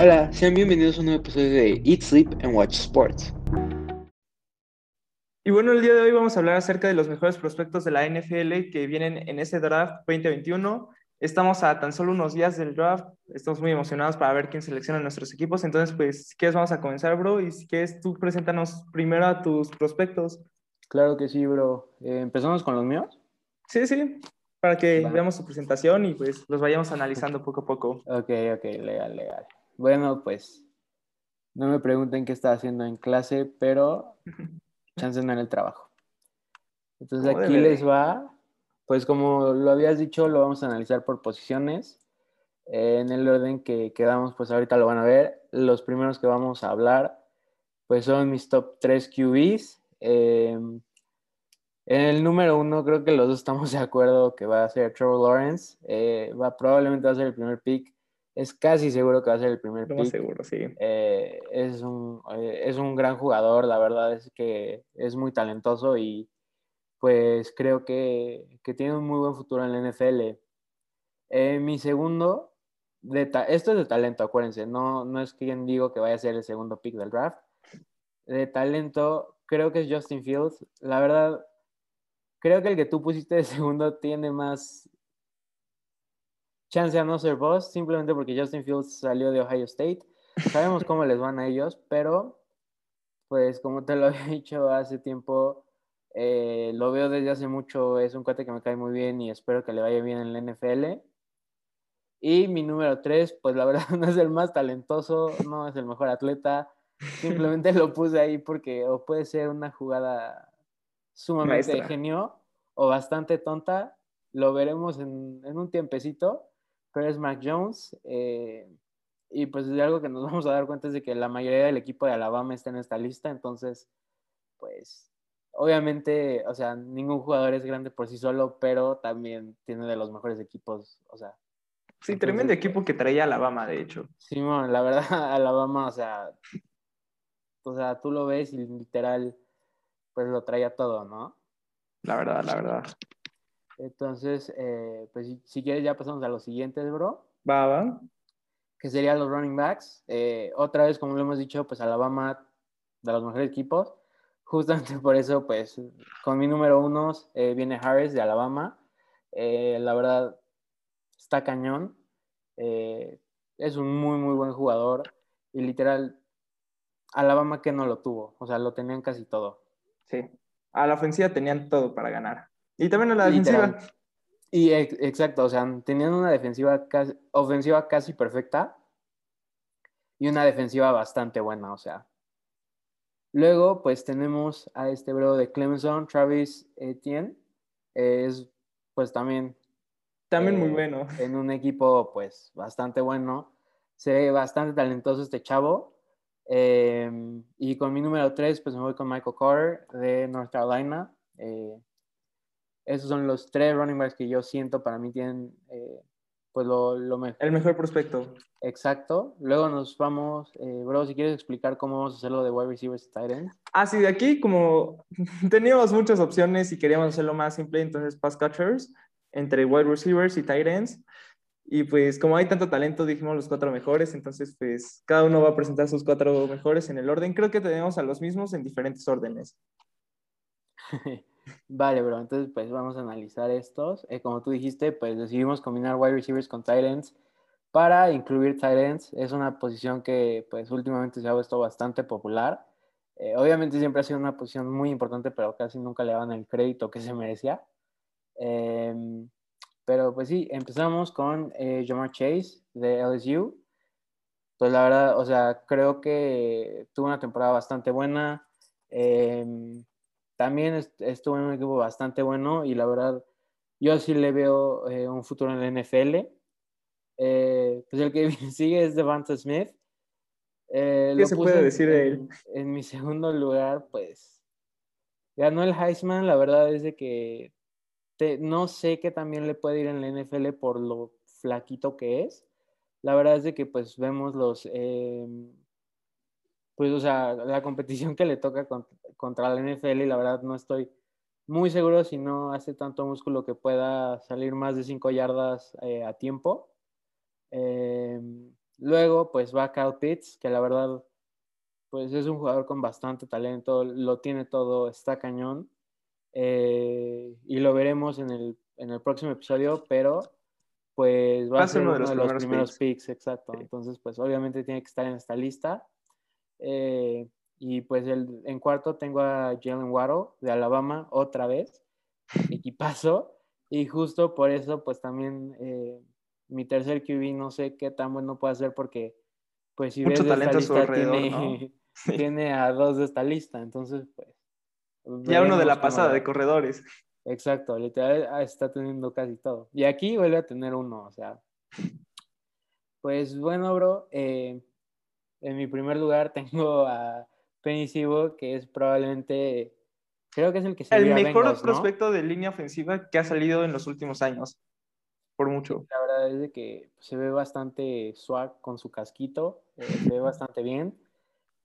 Hola, sean bienvenidos a un nuevo episodio de Eat, Sleep and Watch Sports. Y bueno, el día de hoy vamos a hablar acerca de los mejores prospectos de la NFL que vienen en ese draft 2021. Estamos a tan solo unos días del draft, estamos muy emocionados para ver quién selecciona nuestros equipos. Entonces, pues, si quieres, vamos a comenzar, bro. Y si quieres, tú preséntanos primero a tus prospectos. Claro que sí, bro. Eh, ¿Empezamos con los míos? Sí, sí, para que Va. veamos su presentación y pues los vayamos analizando poco a poco. Ok, ok, legal, legal. Bueno, pues no me pregunten qué estaba haciendo en clase, pero chance no en el trabajo. Entonces aquí debe les va, pues como lo habías dicho, lo vamos a analizar por posiciones. Eh, en el orden que quedamos, pues ahorita lo van a ver. Los primeros que vamos a hablar, pues son mis top 3 QBs. Eh, en el número uno, creo que los dos estamos de acuerdo que va a ser Trevor Lawrence. Eh, va, probablemente va a ser el primer pick. Es casi seguro que va a ser el primer Lo más pick. seguro, sí. Eh, es, un, eh, es un gran jugador, la verdad es que es muy talentoso y pues creo que, que tiene un muy buen futuro en la NFL. Eh, mi segundo, de esto es de talento, acuérdense, no, no es quien digo que vaya a ser el segundo pick del draft. De talento, creo que es Justin Fields. La verdad, creo que el que tú pusiste de segundo tiene más chance a no ser boss, simplemente porque Justin Fields salió de Ohio State. Sabemos cómo les van a ellos, pero pues como te lo había dicho hace tiempo, eh, lo veo desde hace mucho, es un cuate que me cae muy bien y espero que le vaya bien en la NFL. Y mi número tres, pues la verdad no es el más talentoso, no es el mejor atleta, simplemente lo puse ahí porque o puede ser una jugada sumamente de Maestra. genio o bastante tonta, lo veremos en, en un tiempecito, pero es Mac Jones. eh, y pues de algo que nos vamos a dar cuenta es de que la mayoría del equipo de Alabama está en esta lista, entonces, pues, obviamente, o sea, ningún jugador es grande por sí solo, pero también tiene de los mejores equipos, o sea, Sí, Entonces, tremendo equipo que traía Alabama, de hecho. Simón, la verdad, Alabama, o sea, o sea, tú lo ves y literal, pues lo traía todo, ¿no? La verdad, la verdad. Entonces, eh, pues si, si quieres ya pasamos a los siguientes, bro. Va, va. que serían los running backs. Eh, otra vez, como lo hemos dicho, pues Alabama de los mejores equipos. Justamente por eso, pues con mi número uno eh, viene Harris de Alabama. La verdad, está cañón. Es un muy, muy buen jugador. Y literal, Alabama que no lo tuvo. O sea, lo tenían casi todo. Sí. A la ofensiva tenían todo para ganar. Y también a la defensiva. Y ex- exacto, o sea, tenían una defensiva casi, ofensiva casi perfecta y una defensiva bastante buena, o sea. Luego, pues tenemos a este bro de Clemson, Travis Etienne. Es, pues también También muy eh, bueno. en un equipo, pues bastante bueno. Se ve bastante talentoso este chavo. Eh, y con mi número 3, pues me voy con Michael Carter de North Carolina. Esos son los tres running backs que yo siento para mí tienen eh, pues lo, lo mejor. El mejor prospecto. Exacto. Luego nos vamos, eh, bro, si quieres explicar cómo vamos a hacerlo de wide receivers y tight ends. Ah, sí, de aquí como teníamos muchas opciones y queríamos hacerlo más simple, entonces pass catchers entre wide receivers y tight ends. Y pues como hay tanto talento, dijimos los cuatro mejores, entonces pues cada uno va a presentar sus cuatro mejores en el orden. Creo que tenemos a los mismos en diferentes órdenes. Vale, bro, entonces pues vamos a analizar estos. Eh, como tú dijiste, pues decidimos combinar wide receivers con tight ends para incluir tight ends. Es una posición que pues últimamente se ha vuelto bastante popular. Eh, obviamente siempre ha sido una posición muy importante, pero casi nunca le daban el crédito que se merecía. Eh, pero pues sí, empezamos con eh, Jamar Chase de LSU. Pues la verdad, o sea, creo que tuvo una temporada bastante buena. Eh, también est estuvo en un equipo bastante bueno y la verdad, yo sí le veo eh, un futuro en la NFL. Eh, pues el que sigue es Devonta Smith. Eh, ¿Qué se puede en- decir de él? En, en mi segundo lugar, pues ganó el Heisman. La verdad es de que te- no sé qué también le puede ir en la NFL por lo flaquito que es. La verdad es de que pues vemos los, pues o sea, la competición que le toca con- contra la NFL y la verdad no estoy muy seguro si no hace tanto músculo que pueda salir más de 5 yardas eh, a tiempo. Eh, luego, pues va Kyle Pitts, que la verdad, pues es un jugador con bastante talento, lo tiene todo, está cañón. Eh, y lo veremos en el, en el próximo episodio, pero pues va, a ser uno de los, primeros, picks. exacto. Entonces, pues obviamente tiene que estar en esta lista. Eh, y pues el, en cuarto tengo a Jalen Waddle de Alabama otra vez, equipazo. Y justo por eso, pues también eh, mi tercer QB no sé qué tan bueno puede ser porque, pues si Mucho ves esta lista, tiene, tiene a dos de esta lista. Entonces, pues... Ya uno de la pasada, de corredores. Exacto, literal ah, está teniendo casi todo. Y aquí vuelve a tener uno, o sea. Pues bueno, bro, eh, en mi primer lugar tengo a Penny Sibo, que es probablemente, creo que es el que se El mejor prospecto de línea ofensiva que ha salido en los últimos años, por mucho. La verdad es de que se ve bastante swag con su casquito, eh, se ve bastante bien.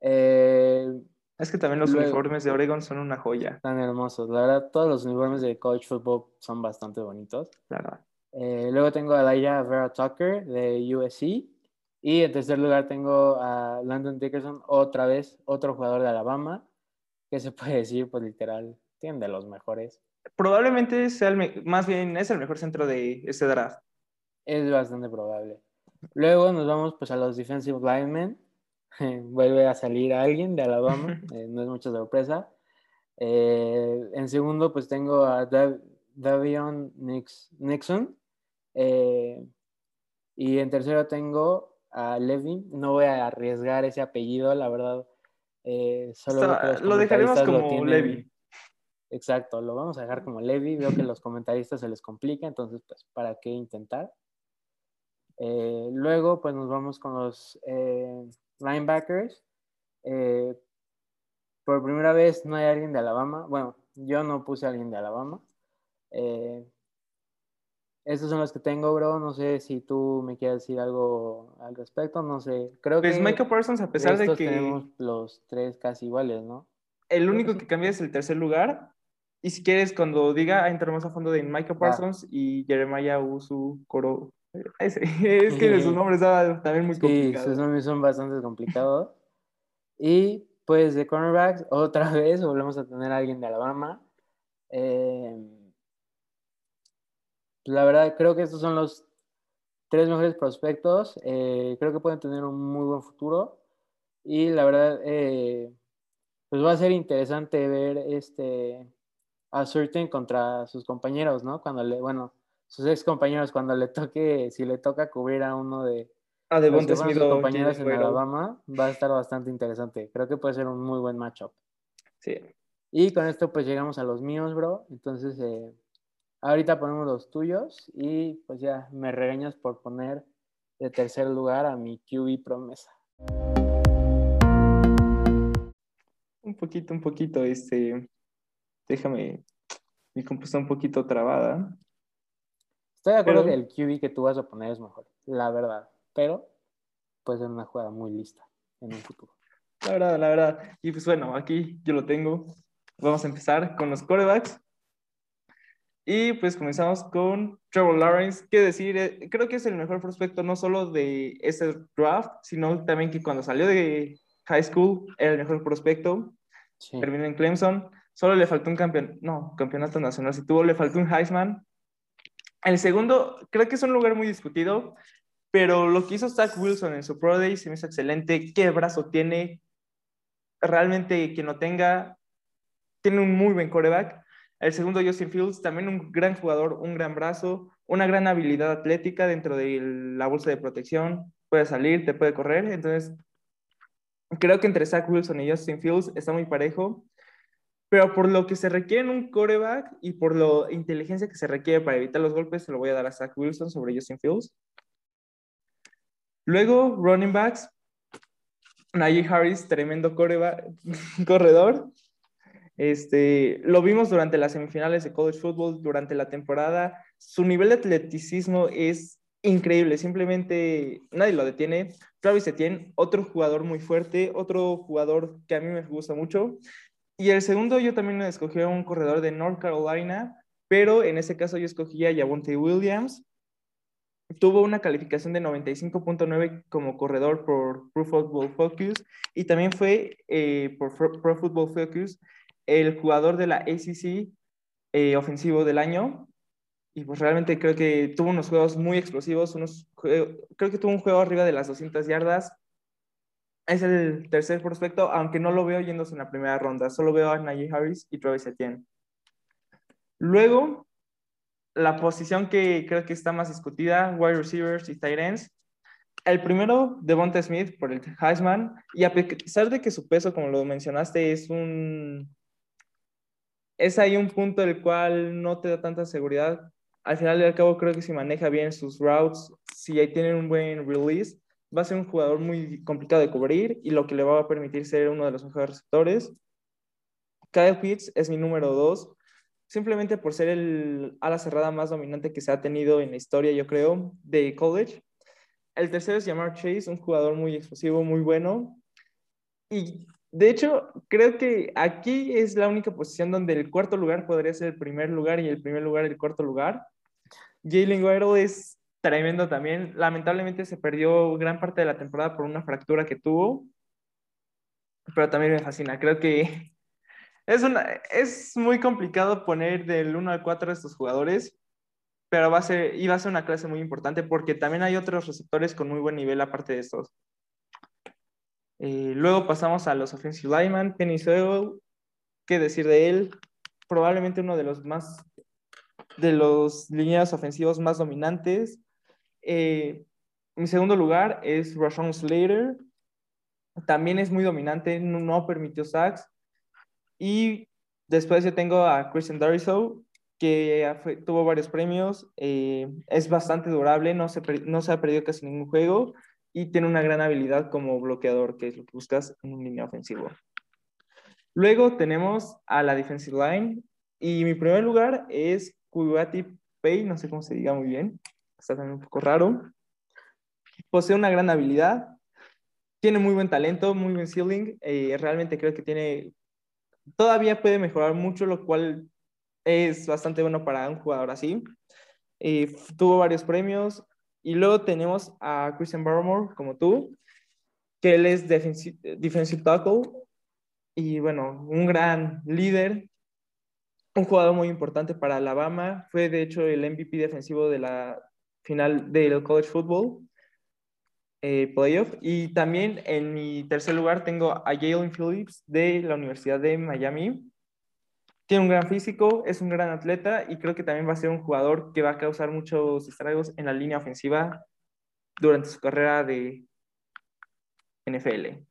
Eh, es que también los uniformes de Oregon son una joya. Están hermosos. La verdad, todos los uniformes de college football son bastante bonitos. Claro. Eh, luego tengo a Laia Vera Tucker de USC. Y en tercer lugar tengo a Landon Dickerson, otra vez, otro jugador de Alabama, que se puede decir, pues literal, tiene de los mejores. Probablemente sea el, más bien es el mejor centro de ese draft. Es bastante probable. Luego nos vamos pues a los defensive linemen. vuelve a salir alguien de Alabama, eh, no es mucha sorpresa. Eh, en segundo, pues tengo a Davion Nixon. Eh, y en tercero tengo a Levin. No voy a arriesgar ese apellido, la verdad. solo lo dejaremos como Levin. Exacto, lo vamos a dejar como Levi. Veo que los comentaristas se les complica, entonces, pues, ¿para qué intentar? luego, pues nos vamos con los linebackers. Eh, por primera vez no hay alguien de Alabama. Bueno, yo no puse a alguien de Alabama. Eh, estos son los que tengo, bro. No sé si tú me quieres decir algo al respecto. No sé. Creo pues que. Michael Parsons, a pesar de que. Tenemos los tres casi iguales, ¿no? El único que cambia es el tercer lugar. Y si quieres, cuando diga, entramos a fondo de Michael Parsons y Jeremiah Usu Coro es, que sus nombres también muy complicados. Sí, sus nombres son bastante complicados. Y pues de cornerbacks, otra vez volvemos a tener a alguien de Alabama. Eh, la verdad, creo que estos son los tres mejores prospectos. Eh, creo que pueden tener un muy buen futuro. Y la verdad, eh, pues va a ser interesante ver este a Certain contra sus compañeros, ¿no? Cuando le, bueno, sus ex compañeros cuando le toque, si le toca cubrir a uno de, a de sus compañeros en Alabama, va a estar bastante interesante. Creo que puede ser un muy buen matchup. Sí. Y con esto pues llegamos a los míos, bro. Entonces, eh, ahorita ponemos los tuyos y pues ya me regañas por poner de tercer lugar a mi QB promesa. Un poquito, un poquito, este, déjame, mi compu un poquito trabada. Estoy de acuerdo que el QB que tú vas a poner es mejor, la verdad. Pero puede ser una jugada muy lista en un futuro. La verdad, la verdad. Y pues bueno, aquí yo lo tengo. Vamos a empezar con los corebacks. Y pues comenzamos con Trevor Lawrence. Qué decir, eh, creo que es el mejor prospecto no solo de este draft, sino también que cuando salió de high school era el mejor prospecto. Terminó en Clemson. Solo le faltó un campeón, no, campeonato nacional. Si tuvo, le faltó un Heisman. El segundo, creo que es un lugar muy discutido, pero lo que hizo Zach Wilson en su Pro Day se me hizo excelente. Qué brazo tiene. Realmente quien lo tenga, tiene un muy buen coreback. El segundo, Justin Fields, también un gran jugador, un gran brazo, una gran habilidad atlética dentro de la bolsa de protección. Puede salir, te puede correr. Entonces, creo que entre Zach Wilson y Justin Fields está muy parejo pero por lo que se requiere en un coreback y por la inteligencia que se requiere para evitar los golpes, se lo voy a dar a Zach Wilson sobre Justin Fields. Luego, running backs. Najee Harris, tremendo corredor. Este, lo vimos durante las semifinales de college football, durante la temporada. Su nivel de atleticismo es increíble, simplemente nadie lo detiene. Travis Etienne, otro jugador muy fuerte, otro jugador que a mí me gusta mucho. Y el segundo yo también escogí a un corredor de North Carolina, pero en ese caso yo escogí a Javonte Williams. tuvo una calificación de 95.9 como corredor por Pro Football Focus y también fue eh, por Pro Football Focus el jugador de la ACC eh, ofensivo del año. Y pues realmente creo que tuvo unos juegos muy explosivos, unos, creo que tuvo un juego arriba de las 200 yardas. Es el tercer prospecto, aunque no lo veo yéndose en la primera ronda, solo veo a Najee Harris y Travis Etienne. Luego, la posición que creo que está más discutida, wide receivers y tight ends. El primero, Devonta Smith por el Heisman, y a pesar de que su peso, como lo mencionaste, es un... Es ahí un punto del cual no te da tanta seguridad. Al final del cabo, creo que si maneja bien sus routes, si ahí tienen un buen release, va a ser un jugador muy complicado de cubrir y lo que le va a permitir ser uno de los mejores receptores. Kyle Pitts es mi número dos simplemente por ser el ala cerrada más dominante que se ha tenido en la historia, yo creo, de college. El tercero es Jamar Chase, un jugador muy explosivo, muy bueno. Y de hecho, creo que aquí es la única posición donde el cuarto lugar podría ser el primer lugar y el primer lugar el cuarto lugar. Jalen Guerrero es tremendo también. Lamentablemente se perdió gran parte de la temporada por una fractura que tuvo, pero también me fascina. Creo que es, una, es muy complicado poner del 1 al 4 a estos jugadores, pero va a ser, y va a ser una clase muy importante porque también hay otros receptores con muy buen nivel aparte de estos. Eh, luego pasamos a los offensive linemen, Penny Sewell, qué decir de él, probablemente uno de los más, de los líneas ofensivos más dominantes. Eh, mi segundo lugar es Rashawn Slater, también es muy dominante, no, permitió sacks, y después yo tengo a Christian Dariso, que tuvo varios premios, eh, es bastante durable, no se, no se ha perdido casi ningún juego y tiene una gran habilidad como bloqueador, que es lo que buscas en un línea ofensivo. Luego tenemos a la defensive line y mi primer lugar es Kuyati Pay, no sé cómo se diga muy bien, está también un poco raro. Posee una gran habilidad, tiene muy buen talento, muy buen ceiling, eh, realmente creo que tiene todavía puede mejorar mucho, lo cual es bastante bueno para un jugador así. Eh, tuvo varios premios. Y luego tenemos a Christian Barmore, como tú, que él es defensive, tackle. Y bueno, un gran líder, un jugador muy importante para Alabama. Fue de hecho el MVP defensivo de la final del college football. Eh, playoff. Y también en mi tercer lugar tengo a Jalen Phillips de la Universidad de Miami. Tiene un gran físico, es un gran atleta y creo que también va a ser un jugador que va a causar muchos estragos en la línea ofensiva durante su carrera de NFL.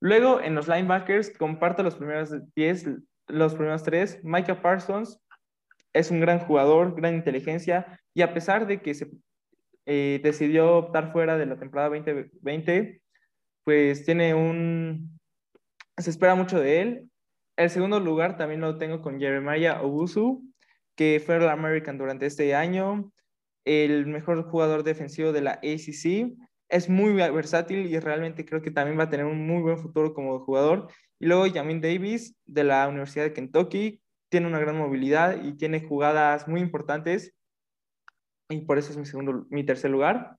Luego, en los linebackers, comparto los primeros 10, los primeros tres. Micah Parsons es un gran jugador, gran inteligencia, y a pesar de que se eh, decidió optar fuera de la temporada 2020, pues tiene un... Se espera mucho de él. El segundo lugar también lo tengo con Jeremiah Obusu, que fue el American durante este año, el mejor jugador defensivo de la ACC. Es muy versátil y realmente creo que también va a tener un muy buen futuro como jugador. Y luego Jamin Davis de la Universidad de Kentucky, tiene una gran movilidad y tiene jugadas muy importantes y por eso es mi, segundo, mi tercer lugar.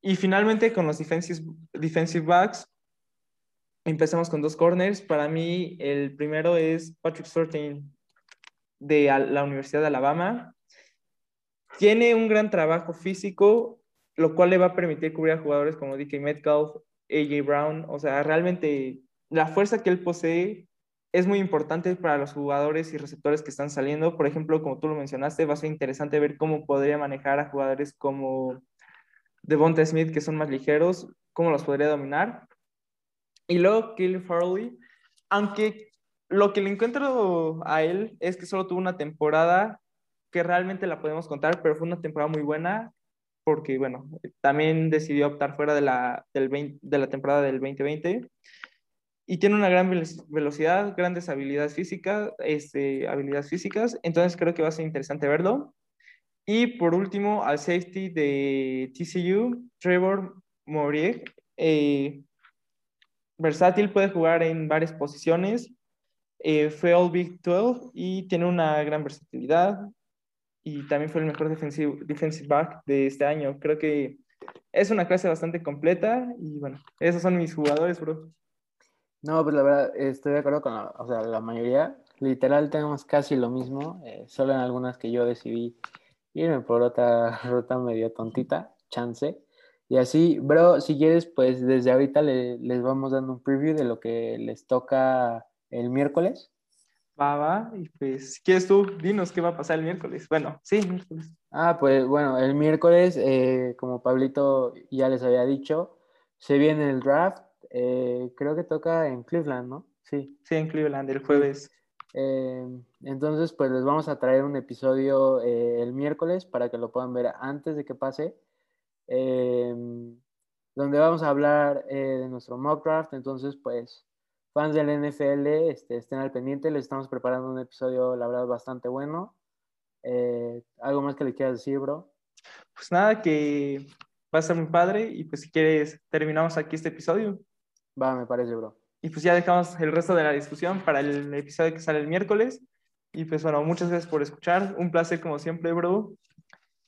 Y finalmente con los defensive, defensive backs, empezamos con dos corners. Para mí el primero es Patrick Surtain de la Universidad de Alabama. Tiene un gran trabajo físico, lo cual le va a permitir cubrir a jugadores como DK Metcalf, AJ Brown. O sea, realmente la fuerza que él posee es muy importante para los jugadores y receptores que están saliendo. Por ejemplo, como tú lo mencionaste, va a ser interesante ver cómo podría manejar a jugadores como Devonta Smith, que son más ligeros, cómo los podría dominar. Y luego Kelly Farley, aunque lo que le encuentro a él es que solo tuvo una temporada que realmente la podemos contar, pero fue una temporada muy buena porque, bueno, también decidió optar fuera de la, del de la temporada del 2020 y tiene una gran velocidad, grandes habilidades físicas, este, habilidades físicas, entonces creo que va a ser interesante verlo. Y por último, al safety de TCU, Trevor Morier, eh, versátil, puede jugar en varias posiciones, eh, fue All Big 12 y tiene una gran versatilidad. y también fue el mejor defensive, defensive back de este año. Creo que es una clase bastante completa y bueno, esos son mis jugadores, bro. No, pues la verdad, estoy de acuerdo con la, o sea, la mayoría. Literal tenemos casi lo mismo, eh, solo en algunas que yo decidí irme por otra ruta medio tontita, chance. Y así, bro, si quieres, pues desde ahorita le- les vamos dando un preview de lo que les toca el miércoles. Va, va, y pues, si quieres tú, dinos qué va a pasar el miércoles. Bueno, sí, miércoles. Ah, pues bueno, el miércoles, eh, como Pablito ya les había dicho, se viene el draft. eh, creo que toca en Cleveland, ¿no? Sí. Sí, en Cleveland, el jueves. Eh, entonces, pues les vamos a traer un episodio el miércoles para que lo puedan ver antes de que pase, eh, donde vamos a hablar eh, de nuestro mock draft. Entonces, pues, fans del NFL, este, estén al pendiente. Les estamos preparando un episodio, la verdad, bastante bueno. Eh, ¿Algo más que le quieras decir, bro? Pues nada, que va a ser muy padre y pues si quieres, terminamos aquí este episodio. Va, me parece, bro. Y pues ya dejamos el resto de la discusión para el episodio que sale el miércoles. Y pues bueno, muchas gracias por escuchar. Un placer como siempre, bro.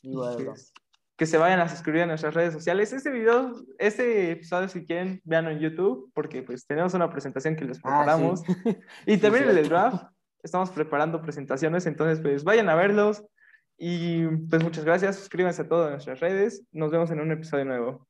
Igual, pues, que se vayan a suscribir a nuestras redes sociales. Este video, este episodio, si quieren, véanlo en YouTube, porque pues tenemos una presentación que les Ah, preparamos. sí. Y Sí, también el draft. Estamos preparando presentaciones, entonces pues vayan a verlos. Y pues muchas gracias. Suscríbanse a todas nuestras redes. Nos vemos en un episodio nuevo.